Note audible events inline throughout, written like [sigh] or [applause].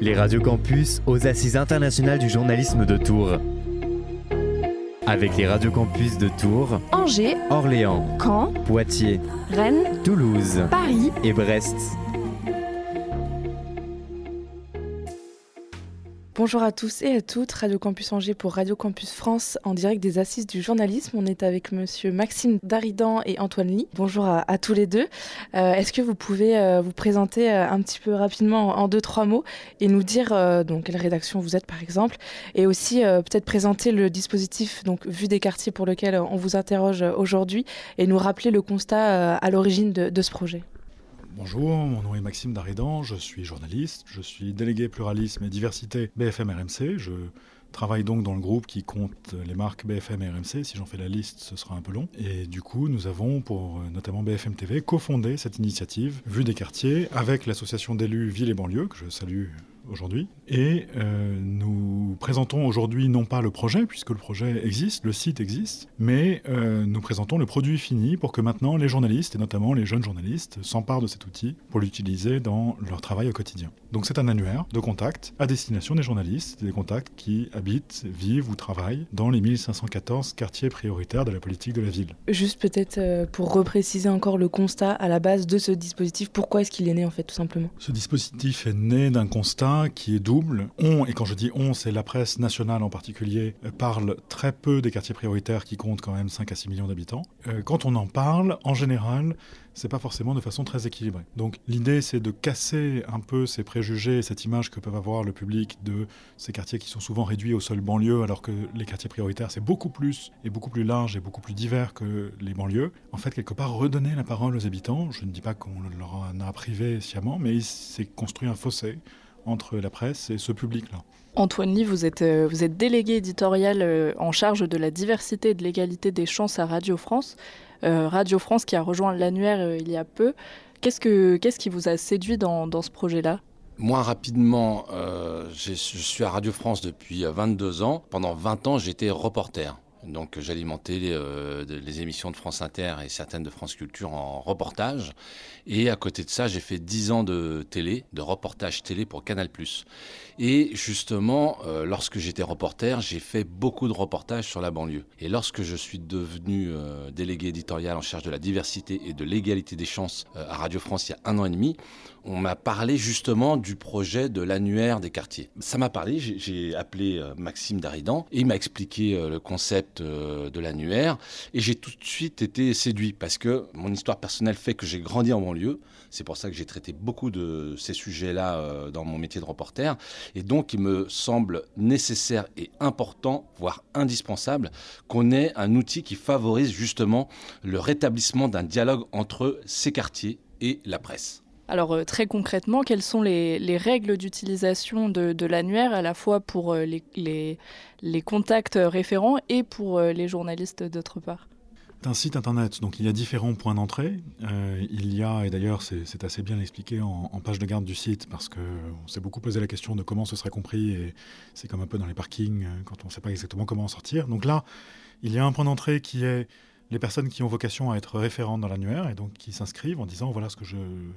Les radios campus aux Assises internationales du journalisme de Tours. Avec les radios campus de Tours, Angers, Orléans, Caen, Poitiers, Rennes, Toulouse Paris. et Brest. Bonjour à tous et à toutes, Radio Campus Angers pour Radio Campus France en direct des Assises du journalisme. On est avec monsieur Maxime Daridan et Antoine Lee. Bonjour à, tous les deux. Euh, Est-ce que vous pouvez euh, vous présenter euh, un petit peu rapidement en, deux, trois mots et nous dire donc quelle rédaction vous êtes par exemple et aussi peut-être présenter le dispositif donc vu des quartiers pour lequel on vous interroge aujourd'hui et nous rappeler le constat à l'origine de ce projet? Bonjour, mon nom est Maxime Daridan, je suis journaliste, je suis délégué pluralisme et diversité BFM RMC. Je travaille donc dans le groupe qui compte les marques BFM et RMC. Si j'en fais la liste, ce sera un peu long. Et du coup, nous avons pour euh, notamment BFM TV cofondé cette initiative Vue des quartiers avec l'association d'élus Ville et banlieue que je salue aujourd'hui. Et euh, nous présentons aujourd'hui non pas le projet, puisque le projet existe, le site existe, mais euh, nous présentons le produit fini pour que maintenant les journalistes, et notamment les jeunes journalistes, s'emparent de cet outil pour l'utiliser dans leur travail au quotidien. Donc c'est un annuaire de contacts à destination des journalistes, des contacts qui habitent, vivent ou travaillent dans les 1514 quartiers prioritaires de la politique de la ville. Juste peut-être euh, pour repréciser encore le constat à la base de ce dispositif, pourquoi est-ce qu'il est né en fait tout simplement? Ce dispositif est né d'un constat qui est double. On, et quand je dis on, c'est la presse nationale en particulier, euh, parle très peu des quartiers prioritaires qui comptent quand même 5 à 6 millions d'habitants. Euh, quand on en parle, en général, c'est pas forcément de façon très équilibrée. Donc l'idée c'est de casser un peu ces préjugés, cette image que peuvent avoir le public de ces quartiers qui sont souvent réduits aux seules banlieues, alors que les quartiers prioritaires c'est beaucoup plus et beaucoup plus large et beaucoup plus divers que les banlieues. En fait, quelque part, redonner la parole aux habitants. Je ne dis pas qu'on leur en a privé sciemment, mais il s'est construit un fossé entre la presse et ce public-là. Antoine Lee, vous êtes, euh, vous êtes délégué éditorial euh, en charge de la diversité et de l'égalité des chances à Radio France. Euh, Radio France qui a rejoint l'annuaire euh, il y a peu. Qu'est-ce, que, qu'est-ce qui vous a séduit dans, dans ce projet-là? Moi, rapidement, euh, je suis à Radio France depuis euh, 22 ans. Pendant 20 ans, j'étais reporter. Donc, j'alimentais les, euh, les émissions de France Inter et certaines de France Culture en reportage. Et à côté de ça, j'ai fait 10 ans de télé, de reportage télé pour Canal+. Et justement, euh, lorsque j'étais reporter, j'ai fait beaucoup de reportages sur la banlieue. Et lorsque je suis devenu euh, délégué éditorial en charge de la diversité et de l'égalité des chances euh, à Radio France il y a un an et demi, on m'a parlé justement du projet de l'annuaire des quartiers. Ça m'a parlé, j'ai- appelé Maxime Daridan et il m'a expliqué le concept de l'annuaire et j'ai tout de suite été séduit parce que mon histoire personnelle fait que j'ai grandi en banlieue. C'est pour ça que j'ai traité beaucoup de ces sujets-là dans mon métier de reporter et donc il me semble nécessaire et important, voire indispensable, qu'on ait un outil qui favorise justement le rétablissement d'un dialogue entre ces quartiers et la presse. Alors euh, très concrètement, quelles sont les, les règles d'utilisation de, l'annuaire à la fois pour euh, les contacts référents et pour euh, les journalistes d'autre part? C'est un site internet, donc il y a différents points d'entrée. Euh, il y a, et d'ailleurs c'est assez bien expliqué en, en page de garde du site, parce qu'on s'est beaucoup posé la question de comment ce serait compris, et c'est comme un peu dans les parkings, euh, quand on ne sait pas exactement comment en sortir. Donc là, il y a un point d'entrée qui est les personnes qui ont vocation à être référentes dans l'annuaire, et donc qui s'inscrivent en disant voilà ce que je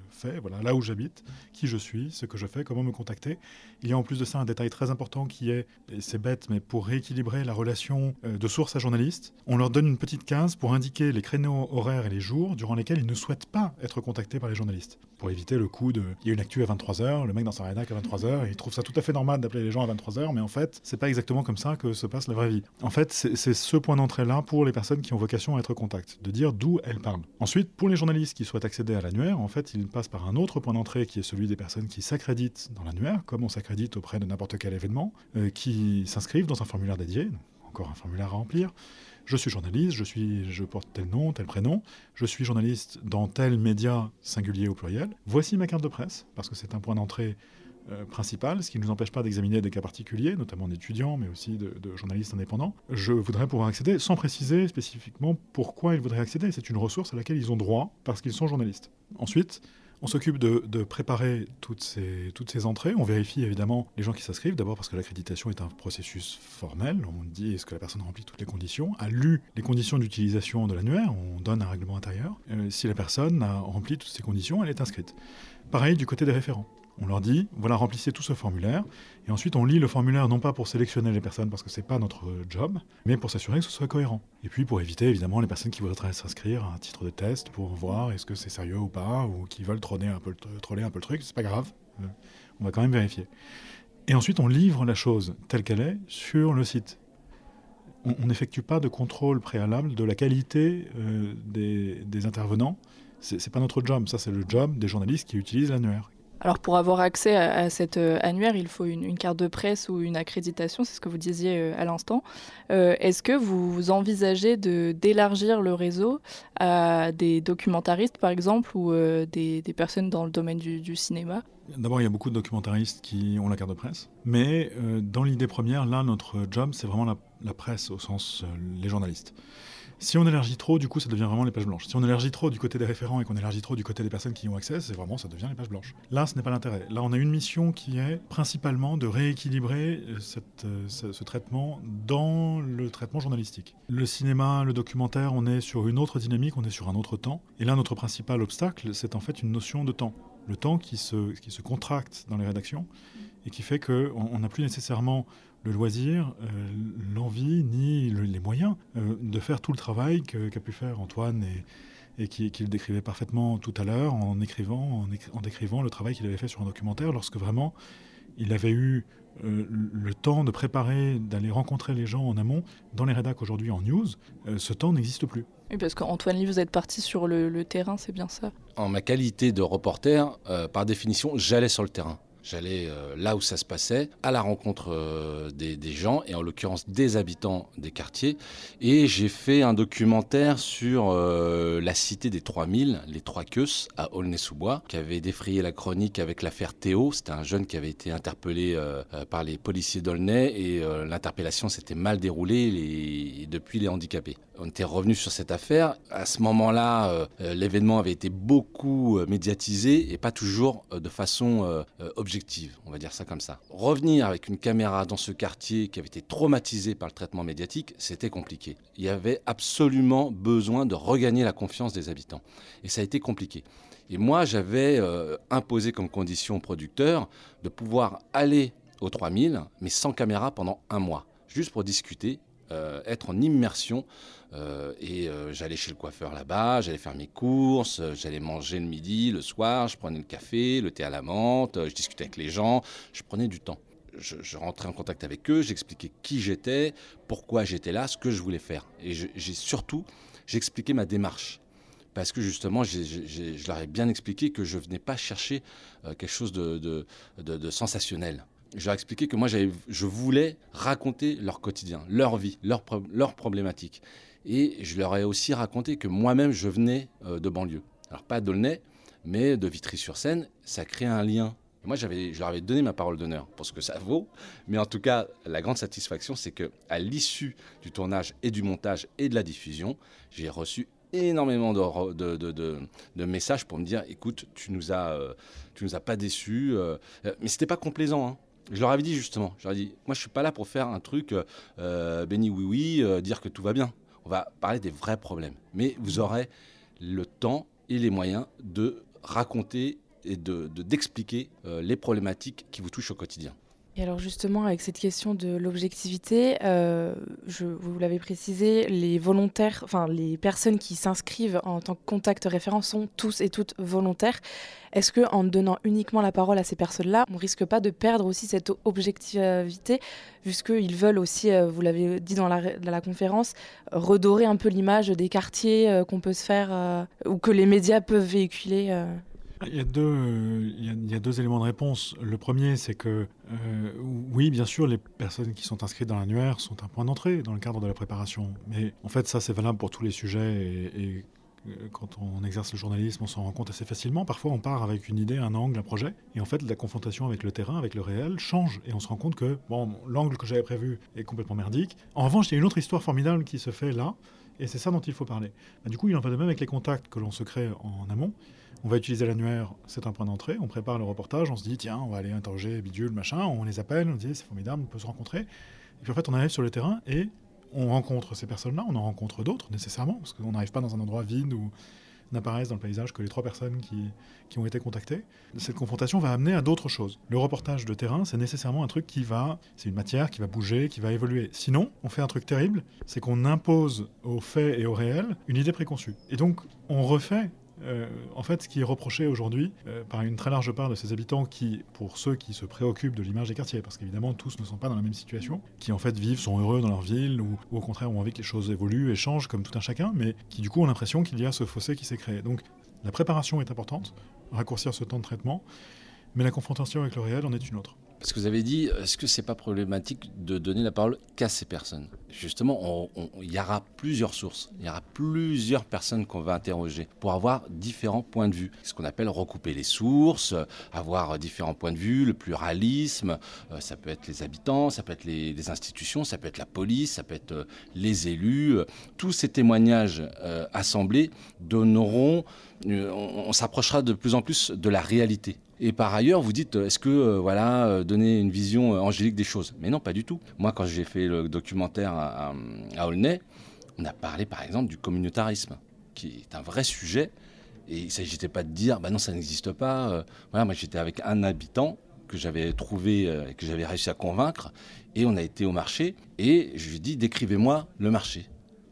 fais, voilà là où j'habite, qui je suis, ce que je fais, comment me contacter. Il y a en plus de ça un détail très important qui est, c'est bête, mais pour rééquilibrer la relation euh, de source à journaliste, on leur donne une petite case pour indiquer les créneaux horaires et les jours durant lesquels ils ne souhaitent pas être contactés par les journalistes. Pour éviter le coup de il y a une actu à 23h, le mec dans sa rédac à 23h, et il trouve ça tout à fait normal d'appeler les gens à 23h, mais en fait, c'est pas exactement comme ça que se passe la vraie vie. En fait, c'est ce point d'entrée-là pour les personnes qui ont vocation à contact, de dire d'où elles parlent. Ensuite, pour les journalistes qui souhaitent accéder à l'annuaire, en fait, ils passent par un autre point d'entrée qui est celui des personnes qui s'accréditent dans l'annuaire, comme on s'accrédite auprès de n'importe quel événement, euh, qui s'inscrivent dans un formulaire dédié, encore un formulaire à remplir. Je suis journaliste, je, suis, je porte tel nom, tel prénom, je suis journaliste dans tel média singulier au pluriel. Voici ma carte de presse, parce que c'est un point d'entrée euh, principal, ce qui ne nous empêche pas d'examiner des cas particuliers, notamment d'étudiants, mais aussi de, journalistes indépendants. Je voudrais pouvoir accéder sans préciser spécifiquement pourquoi ils voudraient accéder. C'est une ressource à laquelle ils ont droit parce qu'ils sont journalistes. Ensuite, On s'occupe de, préparer toutes ces, toutes ces entrées. On vérifie évidemment les gens qui s'inscrivent, d'abord parce que l'accréditation est un processus formel. On dit est-ce que la personne remplit toutes les conditions, a lu les conditions d'utilisation de l'annuaire, on donne un règlement intérieur. Euh, si la personne a rempli toutes ces conditions, elle est inscrite. Pareil du côté des référents. On leur dit, voilà, remplissez tout ce formulaire. Et ensuite, on lit le formulaire non pas pour sélectionner les personnes parce que ce n'est pas notre job, mais pour s'assurer que ce soit cohérent. Et puis pour éviter évidemment les personnes qui voudraient s'inscrire à un titre de test pour voir est-ce que c'est sérieux ou pas, ou qui veulent troller un peu, troller un peu le truc, c'est pas grave. Euh, on va quand même vérifier. Et ensuite, on livre la chose telle qu'elle est sur le site. On n'effectue pas de contrôle préalable de la qualité euh, des, intervenants. C'est pas notre job, ça c'est le job des journalistes qui utilisent l'annuaire, alors pour avoir accès à, cette euh, annuaire, il faut une, carte de presse ou une accréditation, c'est ce que vous disiez euh, à l'instant. Euh, est-ce que vous envisagez d'élargir le réseau à des documentaristes par exemple ou des, personnes dans le domaine du, cinéma? D'abord, il y a beaucoup de documentaristes qui ont la carte de presse, mais dans l'idée première, là, notre job, c'est vraiment la, presse au sens les journalistes. Si on élargit trop, du coup, ça devient vraiment les pages blanches. Si on élargit trop du côté des référents et qu'on élargit trop du côté des personnes qui y ont accès, c'est vraiment, ça devient les pages blanches. Là, ce n'est pas l'intérêt. Là, on a une mission qui est principalement de rééquilibrer euh, euh, ce, traitement dans le traitement journalistique. Le cinéma, le documentaire, on est sur une autre dynamique, on est sur un autre temps. Et là, notre principal obstacle, c'est en fait une notion de temps. Le temps qui se, qui se contracte dans les rédactions et qui fait qu'on n'a plus nécessairement le loisir, euh, l'envie, ni les moyens euh, de faire tout le travail qu'a pu faire Antoine et, et qu'il décrivait parfaitement tout à l'heure en écrivant, en, décrivant le travail qu'il avait fait sur un documentaire lorsque vraiment il avait eu euh, le temps de préparer, d'aller rencontrer les gens en amont. Dans les rédacs aujourd'hui en news, ce temps n'existe plus. Oui, parce qu'Antoine Lee, vous êtes parti sur le, terrain, c'est bien ça? En ma qualité de reporter, par définition, j'allais sur le terrain. J'allais euh, là où ça se passait, à la rencontre euh, des, gens, et en l'occurrence des habitants des quartiers. Et j'ai fait un documentaire sur euh, la cité des 3000, les Trois Queues, à Aulnay-sous-Bois, qui avait défrayé la chronique avec l'affaire Théo. C'était un jeune qui avait été interpellé par les policiers d'Aulnay, et l'interpellation s'était mal déroulée, depuis, il est handicapé. On était revenu sur cette affaire. À ce moment-là, l'événement avait été beaucoup médiatisé, et pas toujours de façon objective on va dire ça comme ça. Revenir avec une caméra dans ce quartier qui avait été traumatisé par le traitement médiatique, c'était compliqué. Il y avait absolument besoin de regagner la confiance des habitants. Et ça a été compliqué. Et moi, j'avais euh, imposé comme condition au producteur de pouvoir aller aux 3000, mais sans caméra pendant un mois, juste pour discuter euh, être en immersion. Euh, et euh, j'allais chez le coiffeur là-bas, j'allais faire mes courses, j'allais manger le midi, le soir, je prenais le café, le thé à la menthe, je discutais avec les gens, je prenais du temps. Je, rentrais en contact avec eux, j'expliquais qui j'étais, pourquoi j'étais là, ce que je voulais faire. Et surtout, j'expliquais ma démarche parce que justement, je leur ai bien expliqué que je venais pas chercher quelque chose de, sensationnel je leur ai expliqué que moi, je voulais raconter leur quotidien, leur vie, leurs leur problématiques. Et je leur ai aussi raconté que moi-même, je venais euh, de banlieue. Alors, pas d'Aulnay, mais de Vitry-sur-Seine. Ça crée un lien. moi, je leur avais donné ma parole d'honneur pour ce que ça vaut. Mais en tout cas, la grande satisfaction, c'est qu'à l'issue du tournage et du montage et de la diffusion, j'ai reçu énormément de, messages pour me dire écoute, tu nous as, euh, tu nous as pas déçus. Euh, mais c'était pas complaisant. Hein. Je leur avais dit justement, je leur ai dit, moi je suis pas là pour faire un truc euh, béni oui oui, euh, dire que tout va bien. On va parler des vrais problèmes. Mais vous aurez le temps et les moyens de raconter et d'expliquer de, euh, les problématiques qui vous touchent au quotidien. Et alors justement, avec cette question de l'objectivité, euh, vous l'avez précisé, les volontaires, enfin les personnes qui s'inscrivent en tant que contact référent sont tous et toutes volontaires. Est-ce que en donnant uniquement la parole à ces personnes-là, on risque pas de perdre aussi cette objectivité, puisqu'ils veulent aussi, euh, vous l'avez dit dans la, conférence, redorer un peu l'image des quartiers euh, qu'on peut se faire ou que les médias peuvent véhiculer il y, a deux, il, y a, deux éléments de réponse. Le premier, c'est que, euh, oui, bien sûr, les personnes qui sont inscrites dans l'annuaire sont un point d'entrée dans le cadre de la préparation. Mais en fait, ça, c'est valable pour tous les sujets. Et, euh, quand on exerce le journalisme, on s'en rend compte assez facilement. Parfois, on part avec une idée, un angle, un projet. Et en fait, la confrontation avec le terrain, avec le réel, change. Et on se rend compte que, bon, l'angle que j'avais prévu est complètement merdique. En revanche, il y a une autre histoire formidable qui se fait là. Et c'est ça dont il faut parler. Bah, du coup, il en va de même avec les contacts que l'on se crée en amont. On va utiliser l'annuaire, c'est un point d'entrée, on prépare le reportage, on se dit tiens, on va aller interroger bidule, machin, on les appelle, on dit c'est formidable, on peut se rencontrer. Et puis en fait, on arrive sur le terrain et on rencontre ces personnes-là, on en rencontre d'autres nécessairement, parce qu'on n'arrive pas dans un endroit vide où n'apparaissent dans le paysage que les trois personnes qui, qui ont été contactées. Cette confrontation va amener à d'autres choses. Le reportage de terrain, c'est nécessairement un truc qui va, c'est une matière qui va bouger, qui va évoluer. Sinon, on fait un truc terrible, c'est qu'on impose aux faits et au réel une idée préconçue. Et donc, on refait euh, en fait, ce qui est reproché aujourd'hui euh, par une très large part de ces habitants qui, pour ceux qui se préoccupent de l'image des quartiers, parce qu'évidemment tous ne sont pas dans la même situation, qui en fait vivent, sont heureux dans leur ville, ou, au contraire ont envie que les choses évoluent et changent comme tout un chacun, mais qui du coup ont l'impression qu'il y a ce fossé qui s'est créé. Donc la préparation est importante, raccourcir ce temps de traitement, mais la confrontation avec le réel en est une autre. Parce que vous avez dit, est-ce que c'est pas problématique de donner la parole qu'à ces personnes? Justement, il y aura plusieurs sources, il y aura plusieurs personnes qu'on va interroger pour avoir différents points de vue. Ce qu'on appelle recouper les sources, avoir différents points de vue, le pluralisme. Euh, ça peut être les habitants, ça peut être les, institutions, ça peut être la police, ça peut être euh, les élus. Tous ces témoignages euh, assemblés donneront, on s'approchera de plus en plus de la réalité et par ailleurs, vous dites, est-ce que, euh, voilà, euh, donner une vision euh, angélique des choses? Mais non, pas du tout. Moi, quand j'ai fait le documentaire à, à, Aulnay, on a parlé, par exemple, du communautarisme, qui est un vrai sujet. Et il ne s'agissait pas de dire, bah non, ça n'existe pas. Voilà, moi, j'étais avec un habitant que j'avais trouvé, et que j'avais réussi à convaincre, et on a été au marché, et je lui ai dit, décrivez-moi le marché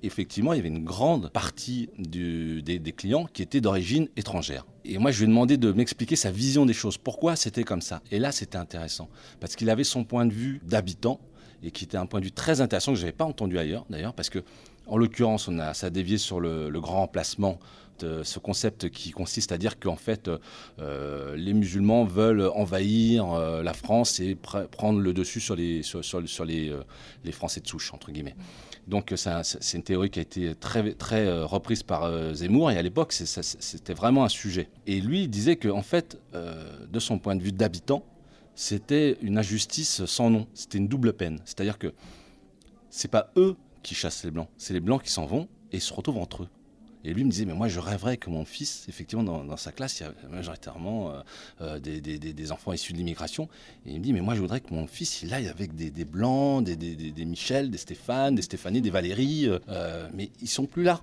effectivement, il y avait une grande partie des, clients qui étaient d'origine étrangère. Et moi, je lui ai demandé de m'expliquer sa vision des choses. Pourquoi c'était comme ça? Et là, c'était intéressant. Parce qu'il avait son point de vue d'habitant, et qui était un point de vue très intéressant que je n'avais pas entendu ailleurs, d'ailleurs, parce que, en l'occurrence, on a, ça a dévié sur le, grand emplacement de ce concept qui consiste à dire qu'en fait, euh, les musulmans veulent envahir euh, la France et prendre le dessus sur les, sur, sur, les, euh, les Français de souche, entre guillemets. Donc c'est une théorie qui a été très, très euh, reprise par euh, Zemmour et à l'époque c'était vraiment un sujet. Et lui disait que en fait, euh, de son point de vue d'habitant, c'était une injustice sans nom, c'était une double peine. C'est-à-dire que c'est pas eux qui chassent les blancs, c'est les blancs qui s'en vont et se retrouvent entre eux. Et lui me disait, mais moi je rêverais que mon fils, effectivement, dans, sa classe, il y a majoritairement euh, euh, des, enfants issus de l'immigration. Et il me dit, mais moi je voudrais que mon fils, il aille avec des, blancs, des, Michel, des Stéphane, des Stéphanie, des Valérie. Euh, mais ils sont plus là.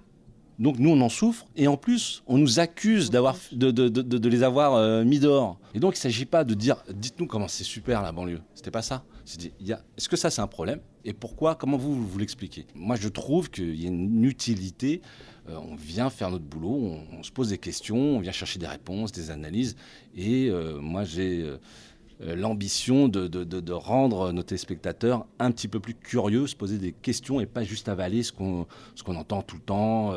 Donc nous, on en souffre, et en plus, on nous accuse d'avoir, de, de, les avoir mis dehors. Et donc, il ne s'agit pas de dire, dites-nous comment c'est super la banlieue. C'était pas ça. Est-ce que ça, c'est un problème? Et pourquoi? Comment vous, vous l'expliquez? Moi, je trouve qu'il y a une utilité euh, on vient faire notre boulot, on, se pose des questions, on vient chercher des réponses, des analyses. Et euh, moi, j'ai euh, l'ambition de, rendre nos téléspectateurs un petit peu plus curieux, se poser des questions et pas juste avaler ce qu'on entend tout le temps,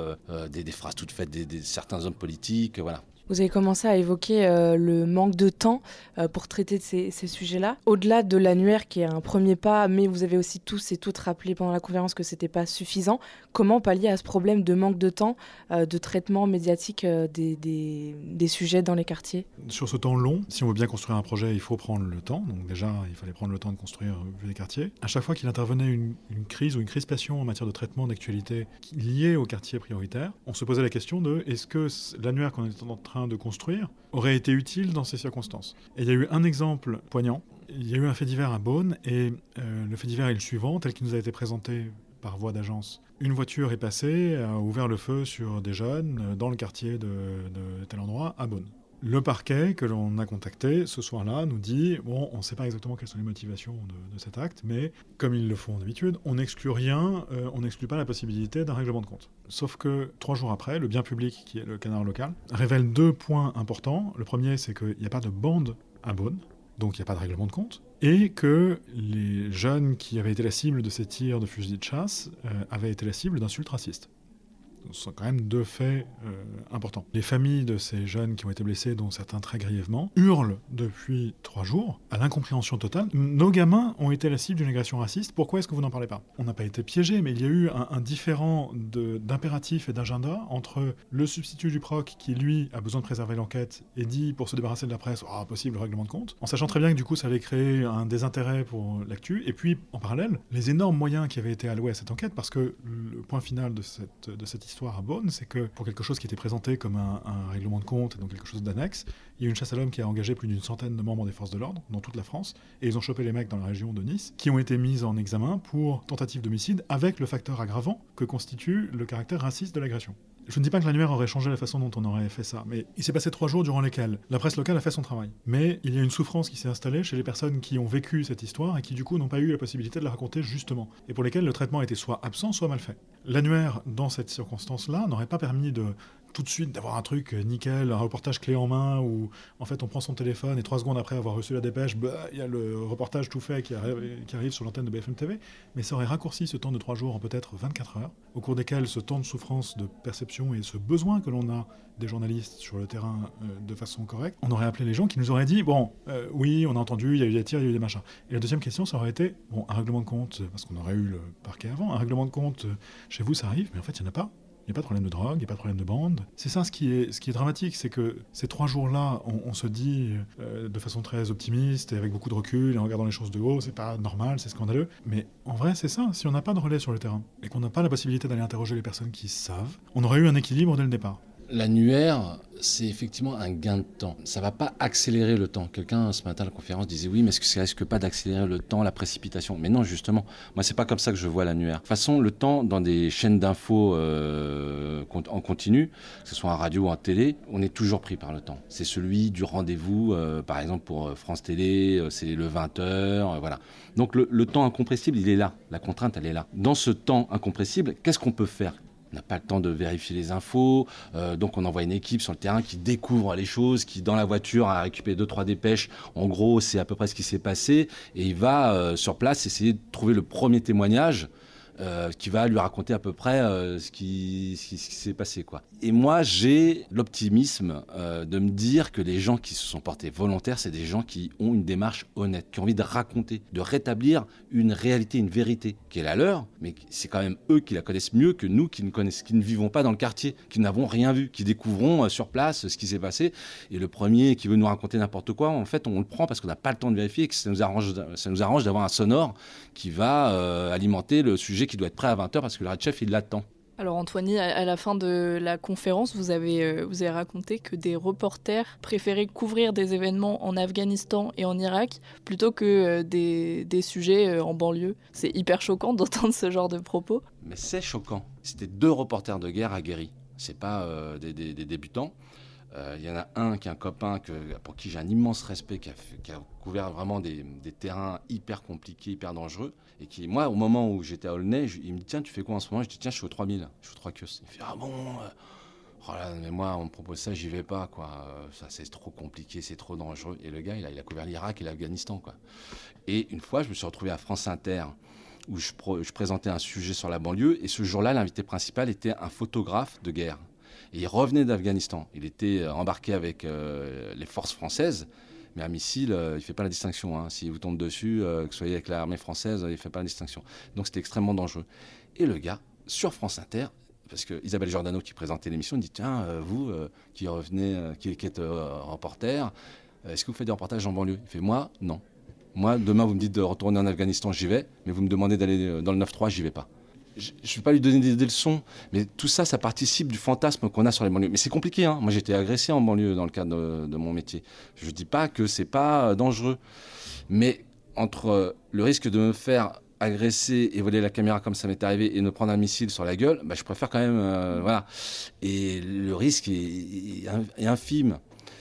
des, phrases toutes faites de certains hommes politiques. Voilà. Vous avez commencé à évoquer euh, le manque de temps euh, pour traiter de ces, sujets-là. Au-delà de l'annuaire qui est un premier pas, mais vous avez aussi tous et toutes rappelé pendant la conférence que ce n'était pas suffisant. Comment pallier à ce problème de manque de temps euh, de traitement médiatique des, sujets dans les quartiers? Sur ce temps long, si on veut bien construire un projet, il faut prendre le temps. Donc déjà, il fallait prendre le temps de construire les quartiers. À chaque fois qu'il intervenait une, crise ou une crispation en matière de traitement d'actualité liée au quartier prioritaire, on se posait la question de est-ce que l'annuaire qu'on est en train de construire aurait été utile dans ces circonstances. Et il y a eu un exemple poignant. Il y a eu un fait divers à Beaune, et euh, le fait divers est le suivant, tel qu'il nous a été présenté par voie d'agence. Une voiture est passée, a ouvert le feu sur des jeunes euh, dans le quartier de, de tel endroit à Beaune. Le parquet que l'on a contacté ce soir-là nous dit bon, on ne sait pas exactement quelles sont les motivations de, cet acte, mais comme ils le font d'habitude, on n'exclut rien, euh, on n'exclut pas la possibilité d'un règlement de compte. Sauf que trois jours après, le bien public, qui est le canard local, révèle deux points importants. Le premier, c'est qu'il n'y a pas de bande à Beaune, donc il n'y a pas de règlement de compte, et que les jeunes qui avaient été la cible de ces tirs de fusil de chasse euh, avaient été la cible d'insultes racistes. Sont quand même deux faits euh, importants. Les familles de ces jeunes qui ont été blessés, dont certains très grièvement, hurlent depuis trois jours à l'incompréhension totale. Nos gamins ont été la cible d'une agression raciste. Pourquoi est-ce que vous n'en parlez pas? On n'a pas été piégés, mais il y a eu un, différent d'impératif et d'agenda entre le substitut du proc qui, lui, a besoin de préserver l'enquête et dit, pour se débarrasser de la presse, ah, possible le règlement de compte, en sachant très bien que du coup, ça allait créer un désintérêt pour l'actu. Et puis, en parallèle, les énormes moyens qui avaient été alloués à cette enquête, parce que le point final de cette, de cette histoire, à c'est que pour quelque chose qui était présenté comme un, règlement de compte, donc quelque chose d'annexe, il y a une chasse à l'homme qui a engagé plus d'une centaine de membres des forces de l'ordre dans toute la France, et ils ont chopé les mecs dans la région de Nice, qui ont été mis en examen pour tentative d'homicide avec le facteur aggravant que constitue le caractère raciste de l'agression. Je ne dis pas que l'annuaire aurait changé la façon dont on aurait fait ça, mais il s'est passé trois jours durant lesquels la presse locale a fait son travail. Mais il y a une souffrance qui s'est installée chez les personnes qui ont vécu cette histoire et qui du coup n'ont pas eu la possibilité de la raconter justement, et pour lesquelles le traitement était soit absent, soit mal fait. L'annuaire, dans cette circonstance-là, n'aurait pas permis de tout de suite d'avoir un truc euh, nickel, un reportage clé en main où en fait on prend son téléphone et trois secondes après avoir reçu la dépêche, bah, il y a le reportage tout fait qui arrive, qui arrive sur l'antenne de BFM TV. Mais ça aurait raccourci ce temps de trois jours en peut-être 24 heures, au cours desquels ce temps de souffrance, de perception et ce besoin que l'on a des journalistes sur le terrain euh, de façon correcte, on aurait appelé les gens qui nous auraient dit bon, euh, oui, on a entendu, il y a eu des tirs, il y a eu des machins. Et la deuxième question, ça aurait été bon, un règlement de compte, parce qu'on aurait eu le parquet avant, un règlement de compte chez vous, ça arrive, mais en fait, il n'y en a pas. Il n'y a pas de problème de drogue, il n'y a pas de problème de bande. C'est ça ce qui est, ce qui est dramatique, c'est que ces trois jours-là, on, se dit euh, de façon très optimiste et avec beaucoup de recul et en regardant les choses de haut, c'est pas normal, c'est scandaleux. Mais en vrai, c'est ça. Si on n'a pas de relais sur le terrain et qu'on n'a pas la possibilité d'aller interroger les personnes qui savent, on aurait eu un équilibre dès le départ. L'annuaire, c'est effectivement un gain de temps. Ça va pas accélérer le temps. Quelqu'un ce matin à la conférence disait oui, mais est-ce que ça risque pas d'accélérer le temps, la précipitation? Mais non, justement. Moi, c'est pas comme ça que je vois l'annuaire. De toute façon, le temps dans des chaînes d'infos euh, en continu, que ce soit en radio ou en télé, on est toujours pris par le temps. C'est celui du rendez-vous, euh, par exemple pour euh, France Télé, c'est le 20h, voilà. Donc le, le temps incompressible, il est là. La contrainte, elle est là. Dans ce temps incompressible, qu'est-ce qu'on peut faire? On n'a pas le temps de vérifier les infos, euh, donc on envoie une équipe sur le terrain qui découvre les choses, qui dans la voiture a récupéré deux trois dépêches. En gros, c'est à peu près ce qui s'est passé et il va euh, sur place essayer de trouver le premier témoignage euh, qui va lui raconter à peu près euh, ce qui, s'est passé. Quoi. Et moi, j'ai l'optimisme euh, de me dire que les gens qui se sont portés volontaires, c'est des gens qui ont une démarche honnête, qui ont envie de raconter, de rétablir une réalité, une vérité qui est la leur, mais c'est quand même eux qui la connaissent mieux que nous qui ne, connaissent, qui ne vivons pas dans le quartier, qui n'avons rien vu, qui découvrons sur place ce qui s'est passé. Et le premier qui veut nous raconter n'importe quoi, en fait, on le prend parce qu'on n'a pas le temps de vérifier et que ça nous arrange d'avoir un sonore qui va alimenter le sujet qui doit être prêt à 20h parce que le Red Chef, il l'attend. Alors Antoine, à la fin de la conférence, vous avez, euh, vous avez raconté que des reporters préféraient couvrir des événements en Afghanistan et en Irak plutôt que euh, des, des, sujets euh, en banlieue. C'est hyper choquant [laughs] d'entendre ce genre de propos. Mais c'est choquant. C'était deux reporters de guerre aguerris. C'est pas des, des, des, débutants. Il euh, y en a un qui est un copain que, pour qui j'ai un immense respect, qui a, couvert vraiment des, terrains hyper compliqués, hyper dangereux. Et qui, moi, au moment où j'étais à Aulnay, il me dit Tiens, tu fais quoi en ce moment? Je dis Tiens, je suis au 3000, je suis au 3 kios. Il fait Ah bon euh, oh mais moi, on me propose ça, j'y vais pas, quoi. Euh, ça, c'est trop compliqué, c'est trop dangereux. Et le gars, il a, couvert l'Irak et l'Afghanistan, quoi. Et une fois, je me suis retrouvé à France Inter, où je, présentais un sujet sur la banlieue. Et ce jour-là, l'invité principal était un photographe de guerre il revenait d'Afghanistan. Il était euh, embarqué avec les forces françaises. Mais un missile, euh, il ne fait pas la distinction. Hein. S'il vous tombe dessus, que vous soyez avec l'armée française, il ne fait pas la distinction. Donc c'était extrêmement dangereux. Et le gars, sur France Inter, parce que Isabelle Giordano qui présentait l'émission dit Tiens, vous qui revenez, qui, êtes reporter, est-ce que vous faites des reportages en banlieue? Il fait Moi, non. Moi, demain, vous me dites de retourner en Afghanistan, j'y vais, mais vous me demandez d'aller dans le 9-3, j'y vais pas je ne vais pas lui donner des, leçons, mais tout ça, ça participe du fantasme qu'on a sur les banlieues. Mais c'est compliqué, hein. Moi, j'ai été agressé en banlieue dans le cadre de, mon métier. Je ne dis pas que c'est pas dangereux, mais entre le risque de me faire agresser et voler la caméra comme ça m'est arrivé et me prendre un missile sur la gueule, bah, je préfère quand même, euh, voilà. Et le risque est infime.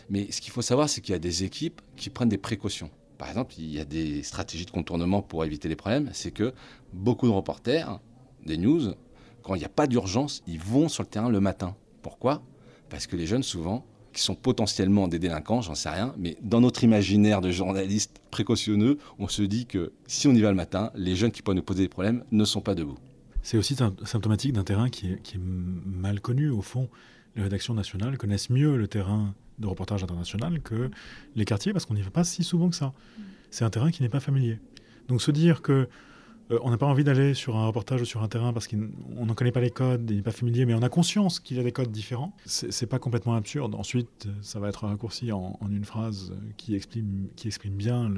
Mais ce qu'il faut savoir, c'est qu'il y a des équipes qui prennent des précautions. Par exemple, il y a des stratégies de contournement pour éviter les problèmes. C'est que beaucoup de reporters des news, quand il n'y a pas d'urgence, ils vont sur le terrain le matin. Pourquoi? Parce que les jeunes, souvent, qui sont potentiellement des délinquants, j'en sais rien, mais dans notre imaginaire de journalistes précautionneux, on se dit que si on y va le matin, les jeunes qui pourraient nous poser des problèmes ne sont pas debout. C'est aussi symptomatique d'un terrain qui est, qui est, mal connu. Au fond, les rédactions nationales connaissent mieux le terrain de reportage international que les quartiers parce qu'on n'y va pas si souvent que ça. C'est un terrain qui n'est pas familier. Donc se dire que euh, on n'a pas envie d'aller sur un reportage ou sur un terrain parce qu'on n'en connaît pas les codes, il n'est pas familier, mais on a conscience qu'il y a des codes différents. C'est pas complètement absurde. Ensuite, ça va être raccourci en, une phrase qui exprime, bien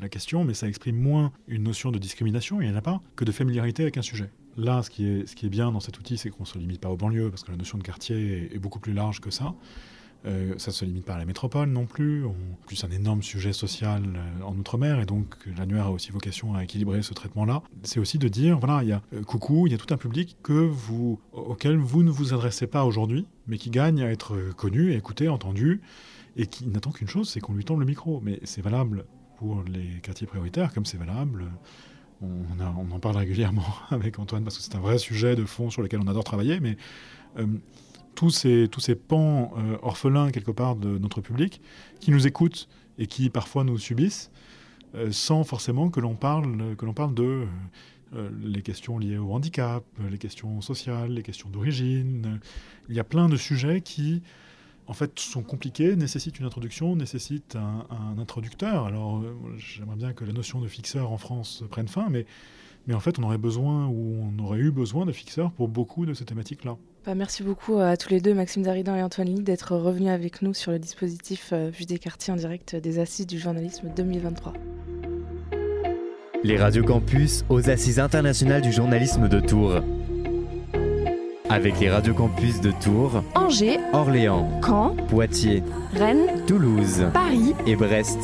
la question, mais ça exprime moins une notion de discrimination, il n'y en a pas, que de familiarité avec un sujet. là, ce qui, est, ce qui est bien dans cet outil, c'est qu'on ne se limite pas aux banlieues, parce que la notion de quartier est, beaucoup plus large que ça. Euh, ça ne se limite pas à la métropole non plus. Plus un énorme sujet social euh, en Outre-mer, et donc l'annuaire a aussi vocation à équilibrer ce traitement-là. C'est aussi de dire, voilà, il y a euh, coucou, il y a tout un public auquel vous ne vous adressez pas aujourd'hui, mais qui gagne à être connu, écouté, entendu, et qui n'attend qu'une chose, c'est qu'on lui tende le micro. Mais c'est valable pour les quartiers prioritaires, comme c'est valable on, en parle régulièrement [laughs] avec Antoine parce que c'est un vrai sujet de fond sur lequel on adore travailler, mais euh, tous, ces, pans euh, orphelins quelque part de notre public qui nous écoutent et qui parfois nous subissent euh, sans forcément que l'on parle, que l'on parle de les questions liées au handicap, les questions sociales, les questions d'origine. Il y a plein de sujets qui en fait, sont compliqués, nécessitent une introduction, nécessitent un, introducteur. Alors, euh, j'aimerais bien que la notion de fixeur en France prenne fin, mais, mais en fait, on aurait besoin ou on aurait eu besoin de fixeurs pour beaucoup de ces thématiques-là. Bah, merci beaucoup à tous les deux, Maxime Daridan et Antoine Lee, d'être revenus avec nous sur le dispositif euh, Vue des quartiers en direct des Assises du journalisme 2023. Les radios campus aux Assises internationales du journalisme de Tours avec les radios campus de Tours, Angers, Orléans, Caen, Poitiers, Rennes, Toulouse, Paris et Brest.